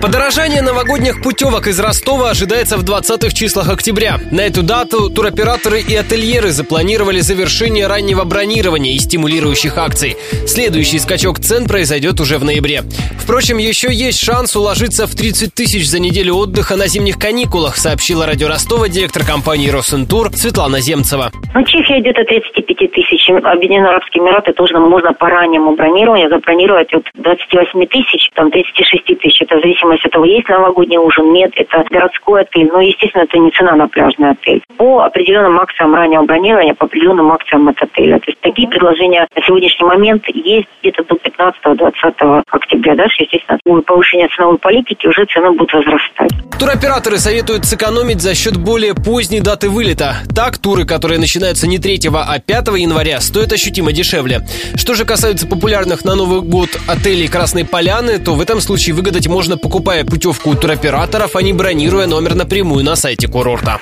Подорожание новогодних путевок из Ростова ожидается в 20-х числах октября. На эту дату туроператоры и ательеры запланировали завершение раннего бронирования и стимулирующих акций. Следующий скачок цен произойдет уже в ноябре. Впрочем, еще есть шанс уложиться в 30 тысяч за неделю отдыха на зимних каникулах, сообщила радио Ростова директор компании «Росинтур» Светлана Земцева. Ну, Чехия где-то 35 тысяч. Объединенные Арабские Эмираты тоже можно по раннему бронированию забронировать от 28 тысяч, там 36 тысяч. Это в зависимости от того, есть новогодний ужин, нет. Это городской отель. Но, естественно, это не цена на пляжный отель. По определенным акциям раннего бронирования, по определенным акциям от отеля. То есть такие предложения на сегодняшний момент есть где-то до 15-20 октября. Дальше, естественно, повышение ценовой политики, уже цены будут возрастать. Туроператоры советуют сэкономить за счет более поздней даты вылета. Так, туры, которые начинаются не 3, а 5 января, стоят ощутимо дешевле. Что же касается популярных на Новый год отелей Красной Поляны, то в этом случае выгадать можно, покупая путевку у туроператоров, а не бронируя номер напрямую на сайте курорта.